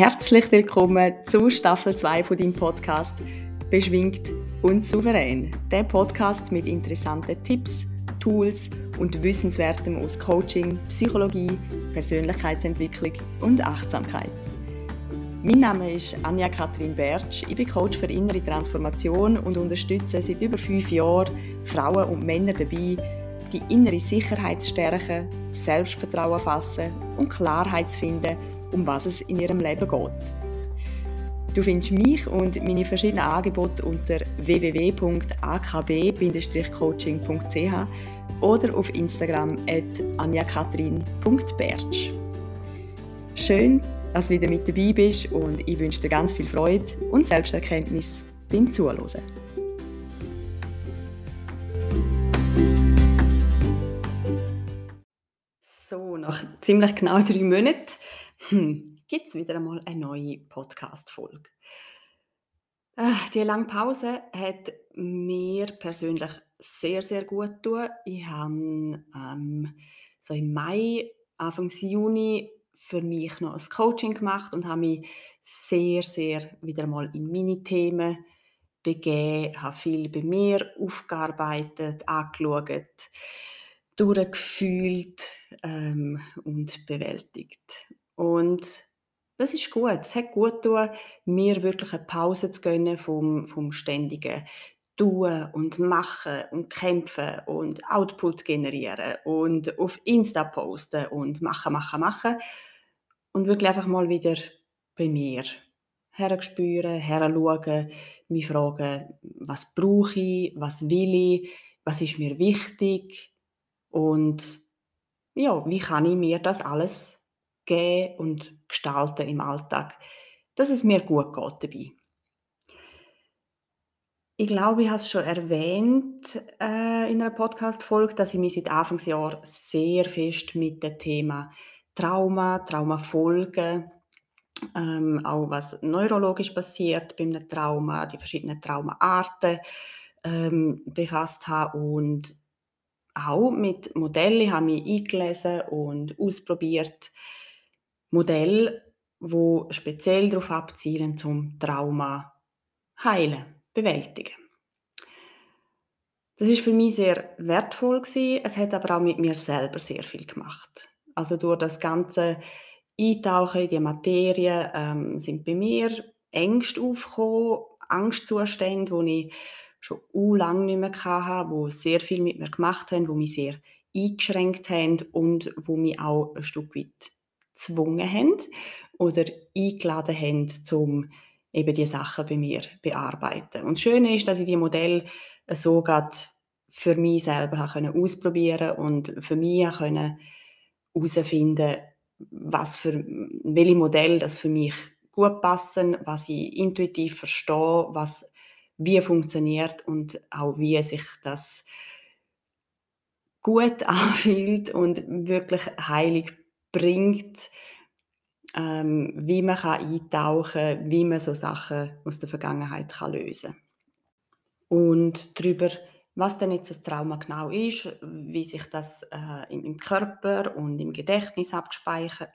Herzlich willkommen zu Staffel 2 von deinem Podcast Beschwingt und souverän. Der Podcast mit interessanten Tipps, Tools und Wissenswertem aus Coaching, Psychologie, Persönlichkeitsentwicklung und Achtsamkeit. Mein Name ist Anja Kathrin Bertsch. Ich bin Coach für innere Transformation und unterstütze seit über fünf Jahren Frauen und Männer dabei, die innere Sicherheit stärken, Selbstvertrauen fassen und Klarheit zu finden um was es in ihrem Leben geht. Du findest mich und meine verschiedenen Angebote unter www.akb-coaching.ch oder auf Instagram at anjakatrin.bertsch. Schön, dass du wieder mit dabei bist und ich wünsche dir ganz viel Freude und Selbsterkenntnis beim Zuhören. Nach ziemlich genau drei Monaten hm, gibt es wieder einmal eine neue Podcast-Folge. Äh, die lange Pause hat mir persönlich sehr, sehr gut getan. Ich habe ähm, so im Mai, Anfang Juni für mich noch ein Coaching gemacht und habe mich sehr, sehr wieder mal in meine Themen begeben, habe viel bei mir aufgearbeitet, angeschaut, durchgefühlt ähm, und bewältigt. Und das ist gut. Es hat gut getan, mir wirklich eine Pause zu gönnen vom, vom ständigen Tun und Machen und Kämpfen und Output generieren und auf Insta posten und machen, machen, machen. Und wirklich einfach mal wieder bei mir herspüren, heranschauen, mich fragen, was brauche ich, was will ich, was ist mir wichtig und ja, wie kann ich mir das alles geben und gestalten im Alltag, dass es mir gut geht dabei. Ich glaube, ich habe es schon erwähnt äh, in einer Podcast-Folge, dass ich mich seit Anfangsjahr sehr fest mit dem Thema Trauma, Traumafolgen, ähm, auch was neurologisch passiert bei einem Trauma, die verschiedenen Traumaarten ähm, befasst habe und auch mit Modellen habe mich eingelesen und ausprobiert, Modell, wo speziell darauf abzielen, zum Trauma heilen, bewältigen. Das ist für mich sehr wertvoll gewesen. Es hat aber auch mit mir selber sehr viel gemacht. Also durch das ganze Eintauchen in die Materie ähm, sind bei mir Ängste aufgekommen, Angstzustände, die ich schon u lange nicht mehr hatte, die sehr viel mit mir gemacht haben, die mich sehr eingeschränkt haben und wo mich auch ein Stück weit gezwungen haben oder eingeladen haben, um eben die Sachen bei mir zu bearbeiten. Und das Schöne ist, dass ich die Modell so für mich selber ausprobieren und für mich herausfinden was für welche Modell das für mich gut passen, was ich intuitiv verstehe, was wie funktioniert und auch wie sich das gut anfühlt und wirklich heilig bringt, ähm, wie man kann eintauchen kann, wie man so Sachen aus der Vergangenheit kann lösen kann. Und darüber, was denn jetzt das Trauma genau ist, wie sich das äh, im, Körper und im Gedächtnis abspeichert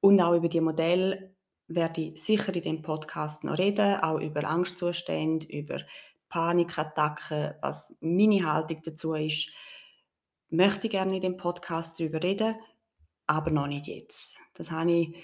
und auch über die Modelle werde ich sicher in dem Podcast noch reden, auch über Angstzustände, über Panikattacken, was meine Haltung dazu ist, möchte gerne in dem Podcast darüber reden, aber noch nicht jetzt. Das habe ich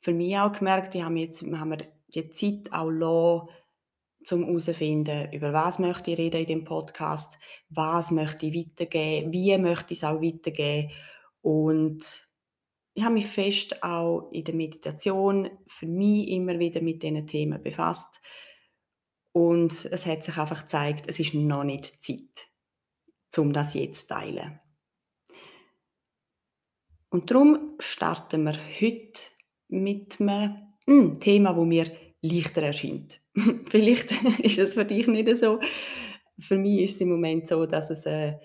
für mich auch gemerkt. Ich habe jetzt haben wir die Zeit auch lassen, zum herauszufinden, über was möchte ich reden in dem Podcast, was möchte ich weitergeben, wie möchte ich es auch weitergeben. Und ich habe mich fest auch in der Meditation für mich immer wieder mit diesen Themen befasst. Und es hat sich einfach gezeigt, es ist noch nicht Zeit, um das jetzt zu teilen. Und darum starten wir heute mit einem hm, Thema, wo mir leichter erscheint. Vielleicht ist es für dich nicht so. Für mich ist es im Moment so, dass es ein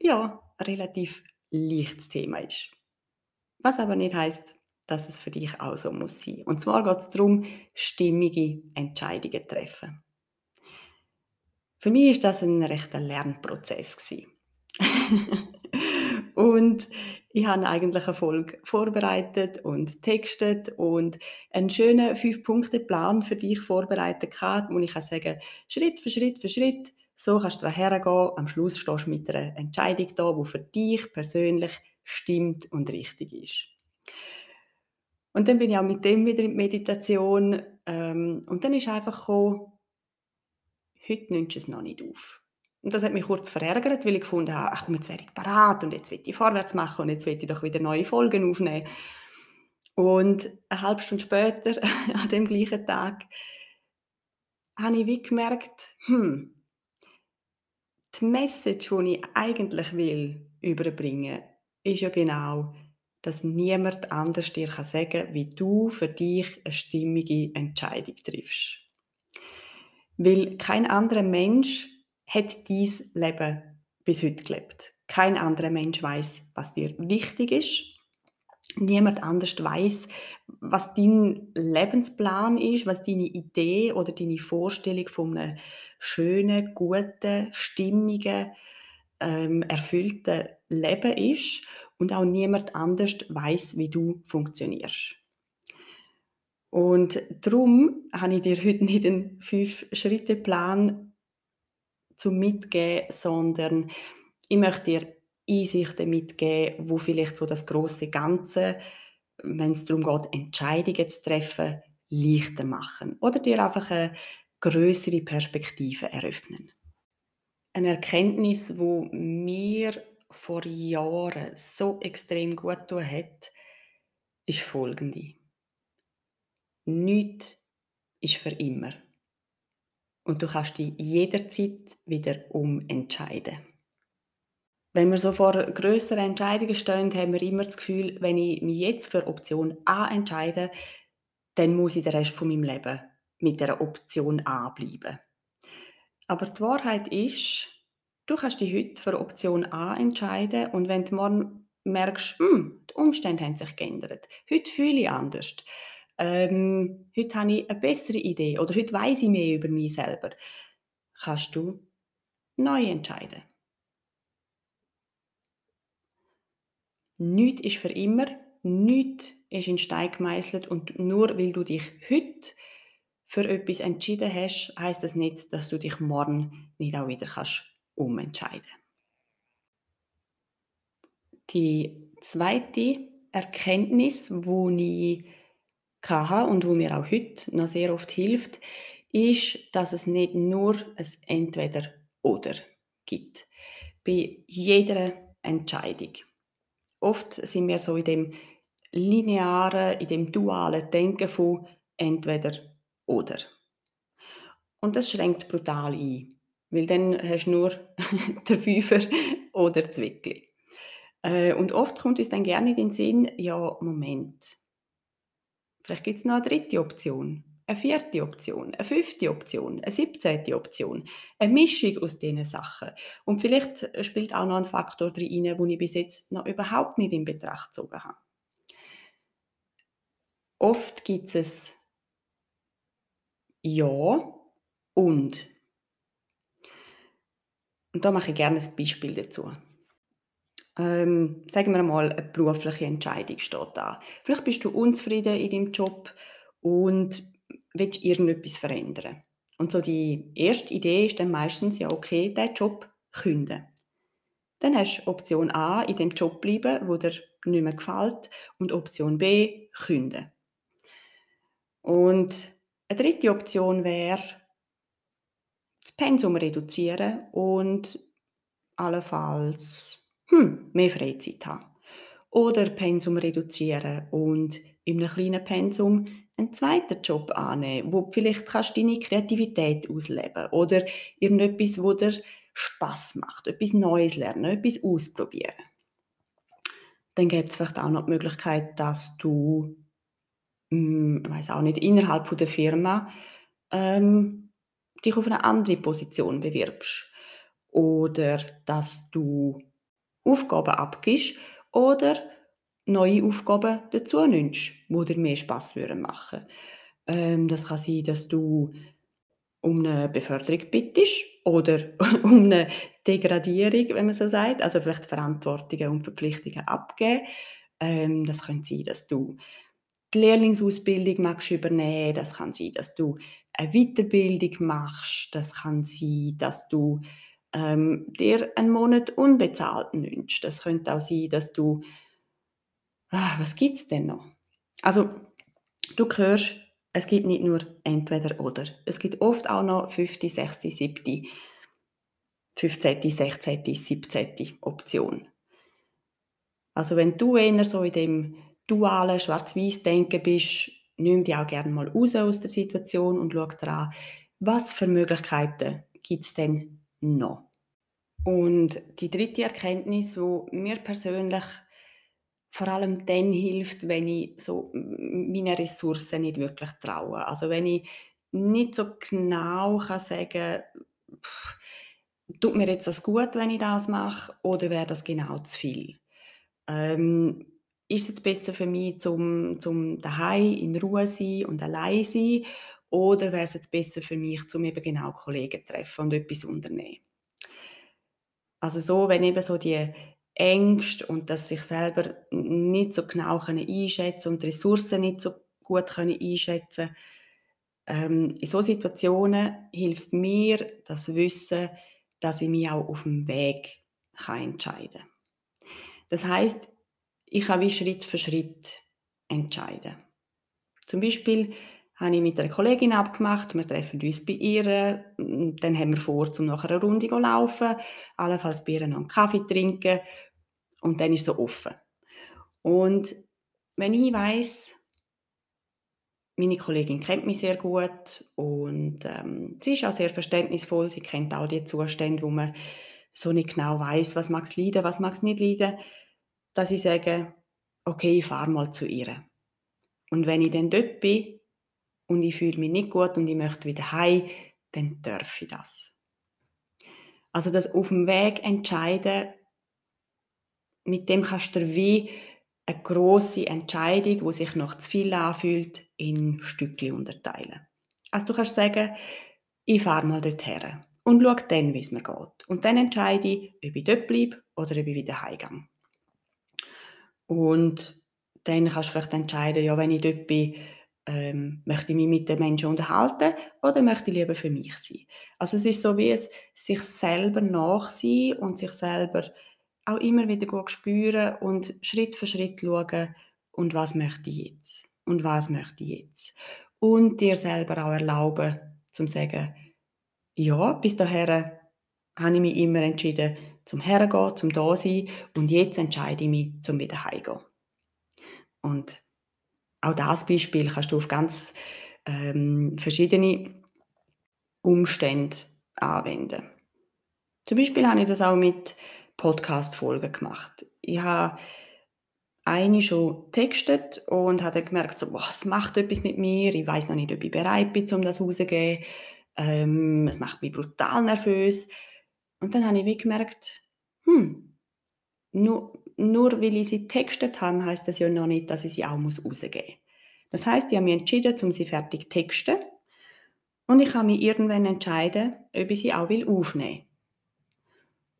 ja, relativ leichtes Thema ist. Was aber nicht heißt, dass es für dich auch so muss sein. Und zwar geht es darum, stimmige Entscheidungen zu treffen. Für mich ist das ein rechter Lernprozess Und ich habe eigentlich eine Folge vorbereitet und textet und einen schönen Fünf-Punkte-Plan für dich vorbereitet gehabt, wo ich kann sagen Schritt für Schritt für Schritt, so kannst du hergehen. Am Schluss stehst du mit einer Entscheidung da, die für dich persönlich stimmt und richtig ist. Und dann bin ich auch mit dem wieder in die Meditation ähm, und dann ist einfach gekommen, heute nimmst du es noch nicht auf. Und das hat mich kurz verärgert, weil ich gefunden habe, ach jetzt werde ich parat und jetzt will ich vorwärts machen und jetzt will ich doch wieder neue Folgen aufnehmen. Und eine halbe Stunde später, an dem gleichen Tag, habe ich wie gemerkt, hm, die Message, die ich eigentlich will überbringen, ist ja genau, dass niemand anders dir sagen kann, wie du für dich eine stimmige Entscheidung triffst. Weil kein anderer Mensch hat dies Leben bis heute gelebt. Kein anderer Mensch weiß, was dir wichtig ist. Niemand anders weiß, was dein Lebensplan ist, was deine Idee oder deine Vorstellung von einem schönen, guten, stimmigen, ähm, erfüllten Leben ist. Und auch niemand anders weiß, wie du funktionierst. Und darum habe ich dir heute nicht einen Fünf-Schritte-Plan zum Mitgeben, sondern ich möchte dir Einsichten mitgeben, wo vielleicht so das große Ganze, wenn es darum geht, Entscheidungen zu treffen, leichter machen oder dir einfach eine größere Perspektive eröffnen. Eine Erkenntnis, wo mir vor Jahren so extrem gut tun hat, ist folgende: Nichts ist für immer und du kannst dich jederzeit wieder umentscheiden. Wenn wir so vor größeren Entscheidungen stehen, haben wir immer das Gefühl, wenn ich mich jetzt für Option A entscheide, dann muss ich den Rest von meinem Leben mit der Option A bleiben. Aber die Wahrheit ist, du kannst dich heute für Option A entscheiden und wenn du morgen merkst, hm, die Umstände haben sich geändert, heute fühle ich anders, ähm, heute habe ich eine bessere Idee oder heute weiß ich mehr über mich selber, kannst du neu entscheiden. Nichts ist für immer, nichts ist in Stein gemeißelt und nur weil du dich heute für etwas entschieden hast, heißt das nicht, dass du dich morgen nicht auch wieder kannst umentscheiden. Die zweite Erkenntnis, wo ich hatte und wo mir auch heute noch sehr oft hilft, ist, dass es nicht nur ein Entweder-Oder gibt. Bei jeder Entscheidung. Oft sind wir so in dem linearen, in dem dualen Denken von Entweder-Oder. Und das schränkt brutal ein, weil dann hast du nur den Fünfer oder das Wickli. Äh, und oft kommt uns dann gerne in den Sinn, ja, Moment, Vielleicht gibt es noch eine dritte Option, eine vierte Option, eine fünfte Option, eine siebzehnte Option. Eine Mischung aus diesen Sachen. Und vielleicht spielt auch noch ein Faktor drin, den ich bis jetzt noch überhaupt nicht in Betracht gezogen habe. Oft gibt es Ja und. Und da mache ich gerne ein Beispiel dazu ähm, sagen wir mal, eine berufliche Entscheidung steht da. Vielleicht bist du unzufrieden in deinem Job und willst irgendetwas verändern. Und so die erste Idee ist dann meistens, ja okay, diesen Job künden. Dann hast du Option A, in dem Job bleiben, wo dir nicht mehr gefällt, und Option B, künden. Und eine dritte Option wäre, das Pensum reduzieren und allenfalls hm, mehr Freizeit haben. Oder Pensum reduzieren und in einem kleinen Pensum einen zweiten Job annehmen, wo vielleicht kannst deine Kreativität ausleben oder irgendetwas, wo dir Spaß macht, etwas Neues lernen, etwas ausprobieren. Dann gibt es vielleicht auch noch die Möglichkeit, dass du, hm, weiß auch nicht, innerhalb der Firma ähm, dich auf eine andere Position bewirbst oder dass du Aufgaben abgibst oder neue Aufgaben dazu nimmst, die dir mehr Spass machen würden. Ähm, das kann sein, dass du um eine Beförderung bittest oder um eine Degradierung, wenn man so sagt, also vielleicht Verantwortungen und Verpflichtungen abgeben. Ähm, das könnte sein, dass du die Lehrlingsausbildung magst übernehmen, das kann sein, dass du eine Weiterbildung machst, das kann sein, dass du ähm, dir einen Monat unbezahlt wünschst. Das könnte auch sein, dass du ah, was gibt es denn noch? Also, du hörst, es gibt nicht nur entweder oder. Es gibt oft auch noch 5., 6., 7., 15., 16., 17. Option. Also wenn du eher so in dem dualen Schwarz-Weiß-Denken bist, nimm dich auch gerne mal raus aus der Situation und schau daran, was für Möglichkeiten gibt es denn noch. Und die dritte Erkenntnis, wo mir persönlich vor allem dann hilft, wenn ich so meine Ressourcen nicht wirklich traue. Also wenn ich nicht so genau kann sagen pff, tut mir jetzt das gut, wenn ich das mache, oder wäre das genau zu viel? Ähm, ist es jetzt besser für mich, zum, zum daheim in Ruhe sein und allein sein, oder wäre es jetzt besser für mich, zum eben genau Kollegen treffen und etwas unternehmen? Also so, wenn eben so die Ängste und dass sich selber nicht so genau einschätzen und die Ressourcen nicht so gut einschätzen ähm, in solchen Situationen hilft mir das Wissen, dass ich mich auch auf dem Weg kann entscheiden kann. Das heißt, ich kann wie Schritt für Schritt entscheiden. Zum Beispiel habe ich mit einer Kollegin abgemacht, wir treffen uns bei ihr, dann haben wir vor, zum nach einer Runde zu laufen, allenfalls bei ihr noch einen Kaffee trinken und dann ist so offen. Und wenn ich weiß, meine Kollegin kennt mich sehr gut und ähm, sie ist auch sehr verständnisvoll, sie kennt auch die Zustände, wo man so nicht genau weiß, was mag es leiden, was mag es nicht leiden, dass ich sage, okay, ich fahre mal zu ihr. Und wenn ich dann dort bin, und ich fühle mich nicht gut und ich möchte wieder heim, dann darf ich das. Also das auf dem Weg entscheiden, mit dem kannst du wie eine große Entscheidung, wo sich noch zu viel anfühlt, in Stückchen unterteilen. Also du kannst sagen, ich fahre mal dort her und schau dann, wie es mir geht. Und dann entscheide ich, ob ich dort bleibe oder ob ich wieder heimgehe. Und dann kannst du vielleicht entscheiden, ja, wenn ich dort bin, ähm, möchte ich mich mit den Menschen unterhalten oder möchte ich lieber für mich sein? Also es ist so wie es sich selber nachsehen und sich selber auch immer wieder gut spüren und Schritt für Schritt schauen, und was möchte ich jetzt? Und was möchte ich jetzt? Und dir selber auch erlauben, zu sagen, ja, bis dahin habe ich mich immer entschieden, zum Hergehen, zum da sein und jetzt entscheide ich mich, zum wieder heimgehen. Und auch das Beispiel kannst du auf ganz ähm, verschiedene Umstände anwenden. Zum Beispiel habe ich das auch mit Podcast-Folgen gemacht. Ich habe eine schon textet und habe dann gemerkt, so, boah, es macht etwas mit mir. Ich weiß noch nicht, ob ich bereit bin, um das rauszugeben. Ähm, es macht mich brutal nervös. Und dann habe ich wie gemerkt, hm, nur, nur weil ich sie textet habe, heißt das ja noch nicht, dass ich sie auch rausgeben muss. Das heißt, ich habe mich entschieden, um sie fertig zu texten und ich kann mich irgendwann entscheiden, ob ich sie auch will aufnehmen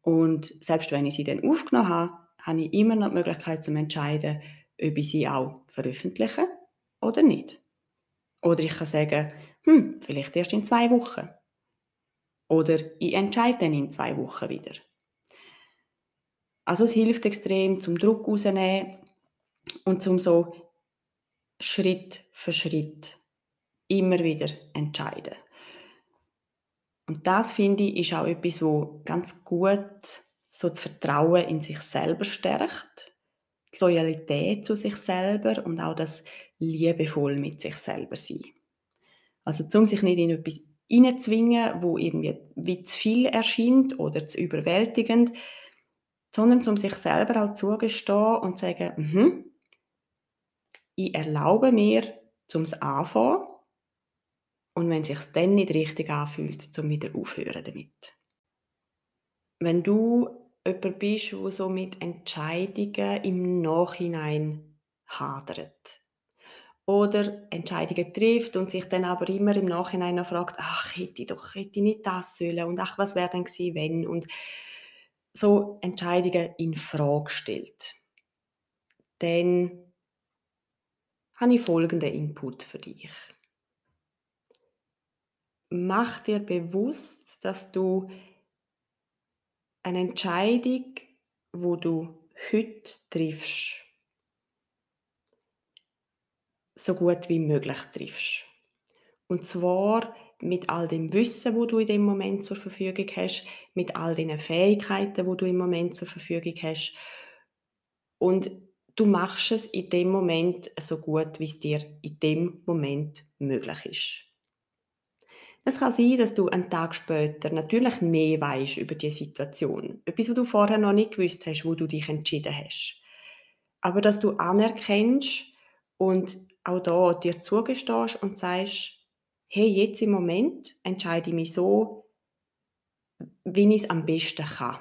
Und selbst wenn ich sie dann aufgenommen habe, habe ich immer noch die Möglichkeit zu entscheiden, ob ich sie auch veröffentliche oder nicht. Oder ich kann sagen, hm, vielleicht erst in zwei Wochen. Oder ich entscheide dann in zwei Wochen wieder. Also es hilft extrem zum Druck rausnehmen und zum so Schritt für Schritt immer wieder entscheiden. Und das finde ich ist auch etwas, wo ganz gut so das Vertrauen in sich selber stärkt, die Loyalität zu sich selber und auch das liebevoll mit sich selber sein. Also um sich nicht in etwas hineinzwingen, wo irgendwie wie zu viel erscheint oder zu überwältigend, sondern um sich selber auch zugestehen und zu sagen, mhm, ich erlaube mir, zum anfangen und wenn es sich dann nicht richtig anfühlt, zum wieder aufhören damit. Wenn du jemand bist, der so mit Entscheidungen im Nachhinein hadert oder Entscheidungen trifft und sich dann aber immer im Nachhinein noch fragt, ach, hätte ich doch hätte ich nicht das sollen und ach, was wäre denn gewesen, wenn und so Entscheidungen in Frage stellt. Dann habe ich folgenden Input für dich. Mach dir bewusst, dass du eine Entscheidung, wo du heute triffst, so gut wie möglich triffst. Und zwar mit all dem Wissen, wo du in dem Moment zur Verfügung hast, mit all den Fähigkeiten, wo du im Moment zur Verfügung hast. Und du machst es in dem Moment so gut, wie es dir in dem Moment möglich ist. Es kann sein, dass du einen Tag später natürlich mehr weißt über die Situation. Etwas, was du vorher noch nicht gewusst hast, wo du dich entschieden hast. Aber dass du anerkennst und auch da dir zugestehst und sagst, hey, jetzt im Moment entscheide ich mich so, wie ich es am besten kann.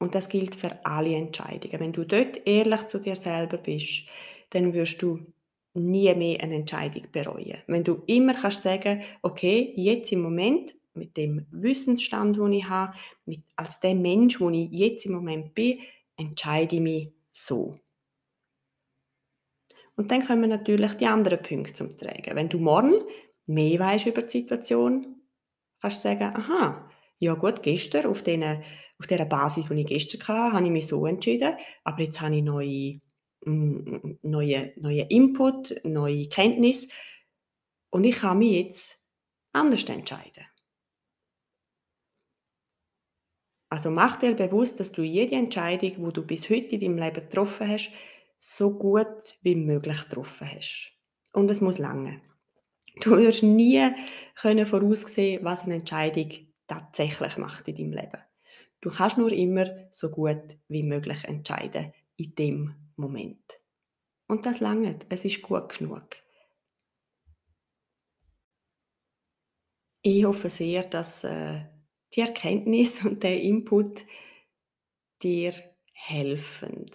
Und das gilt für alle Entscheidungen. Wenn du dort ehrlich zu dir selber bist, dann wirst du nie mehr eine Entscheidung bereuen. Wenn du immer kannst sagen, okay, jetzt im Moment mit dem Wissensstand, den ich habe, mit, als der Mensch, wo ich jetzt im Moment bin, entscheide ich mich so. Und dann kommen natürlich die anderen Punkte zum Tragen. Wenn du morgen mehr weißt über die Situation, kannst du sagen, aha, ja gut, gestern auf, den, auf der Basis, die ich gestern hatte, habe ich mich so entschieden, aber jetzt habe ich neue, mm, neue, neue Input, neue Kenntnis und ich kann mich jetzt anders entscheiden. Also mach dir bewusst, dass du jede Entscheidung, die du bis heute in deinem Leben getroffen hast, so gut wie möglich getroffen hast. Und es muss lange. Du wirst nie können voraussehen, was eine Entscheidung tatsächlich macht in deinem Leben. Du kannst nur immer so gut wie möglich entscheiden in dem Moment. Und das lange. Es ist gut genug. Ich hoffe sehr, dass äh, die Erkenntnis und der Input dir helfen,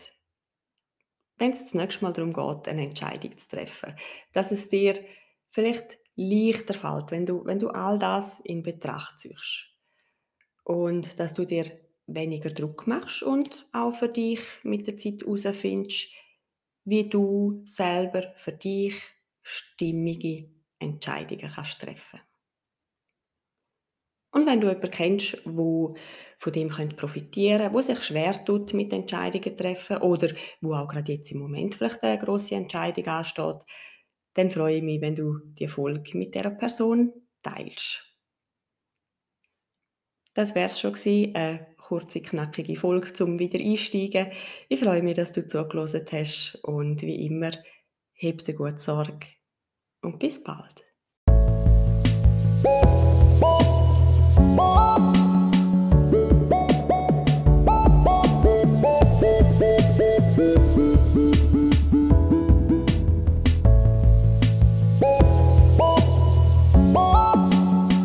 wenn es das nächste Mal darum geht, eine Entscheidung zu treffen. Dass es dir vielleicht leichter fällt, wenn du, wenn du all das in Betracht ziehst. Und dass du dir weniger Druck machst und auch für dich mit der Zeit herausfindest, wie du selber für dich stimmige Entscheidungen kannst treffen und wenn du jemanden kennst, wo von dem profitieren könnte, wo sich schwer tut mit Entscheidungen treffen oder wo auch gerade jetzt im Moment vielleicht eine grosse Entscheidung ansteht, dann freue ich mich, wenn du die Folge mit dieser Person teilst. Das wäre es schon gewesen, eine kurze, knackige Folge zum Wiedereinsteigen. Ich freue mich, dass du zugelassen hast und wie immer, heb dir gut Sorge und bis bald.